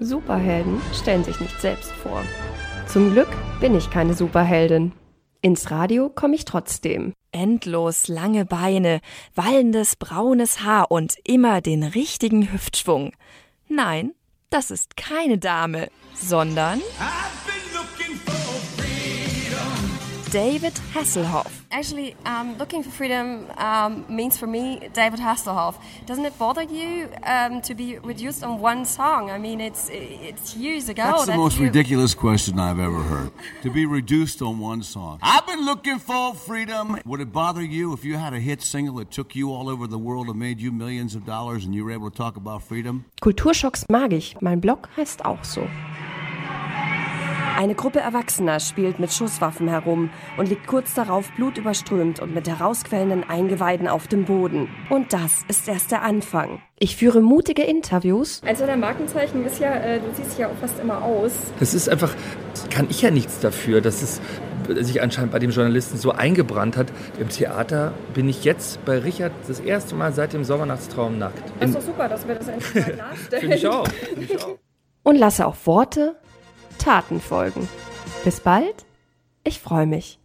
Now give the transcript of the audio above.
Superhelden stellen sich nicht selbst vor. Zum Glück bin ich keine Superheldin. Ins Radio komme ich trotzdem. Endlos lange Beine, wallendes braunes Haar und immer den richtigen Hüftschwung. Nein, das ist keine Dame, sondern David Hasselhoff. Actually, um, looking for freedom um, means for me David Hasselhoff. Doesn't it bother you um, to be reduced on one song? I mean, it's it's years ago. That's the most you... ridiculous question I've ever heard. to be reduced on one song. I've been looking for freedom. Would it bother you if you had a hit single that took you all over the world and made you millions of dollars and you were able to talk about freedom? Kulturschocks mag ich. Mein Blog heißt auch so. Eine Gruppe Erwachsener spielt mit Schusswaffen herum und liegt kurz darauf blutüberströmt und mit herausquellenden Eingeweiden auf dem Boden. Und das ist erst der Anfang. Ich führe mutige Interviews. Eins deiner Markenzeichen ist ja, äh, du siehst ja auch fast immer aus. Das ist einfach, kann ich ja nichts dafür, dass es sich anscheinend bei dem Journalisten so eingebrannt hat. Im Theater bin ich jetzt bei Richard das erste Mal seit dem Sommernachtstraum nackt. Das ist doch super, dass wir das endlich mal nachstellen. Finde ich auch. Find ich auch. Und lasse auch Worte Taten folgen. Bis bald, ich freue mich.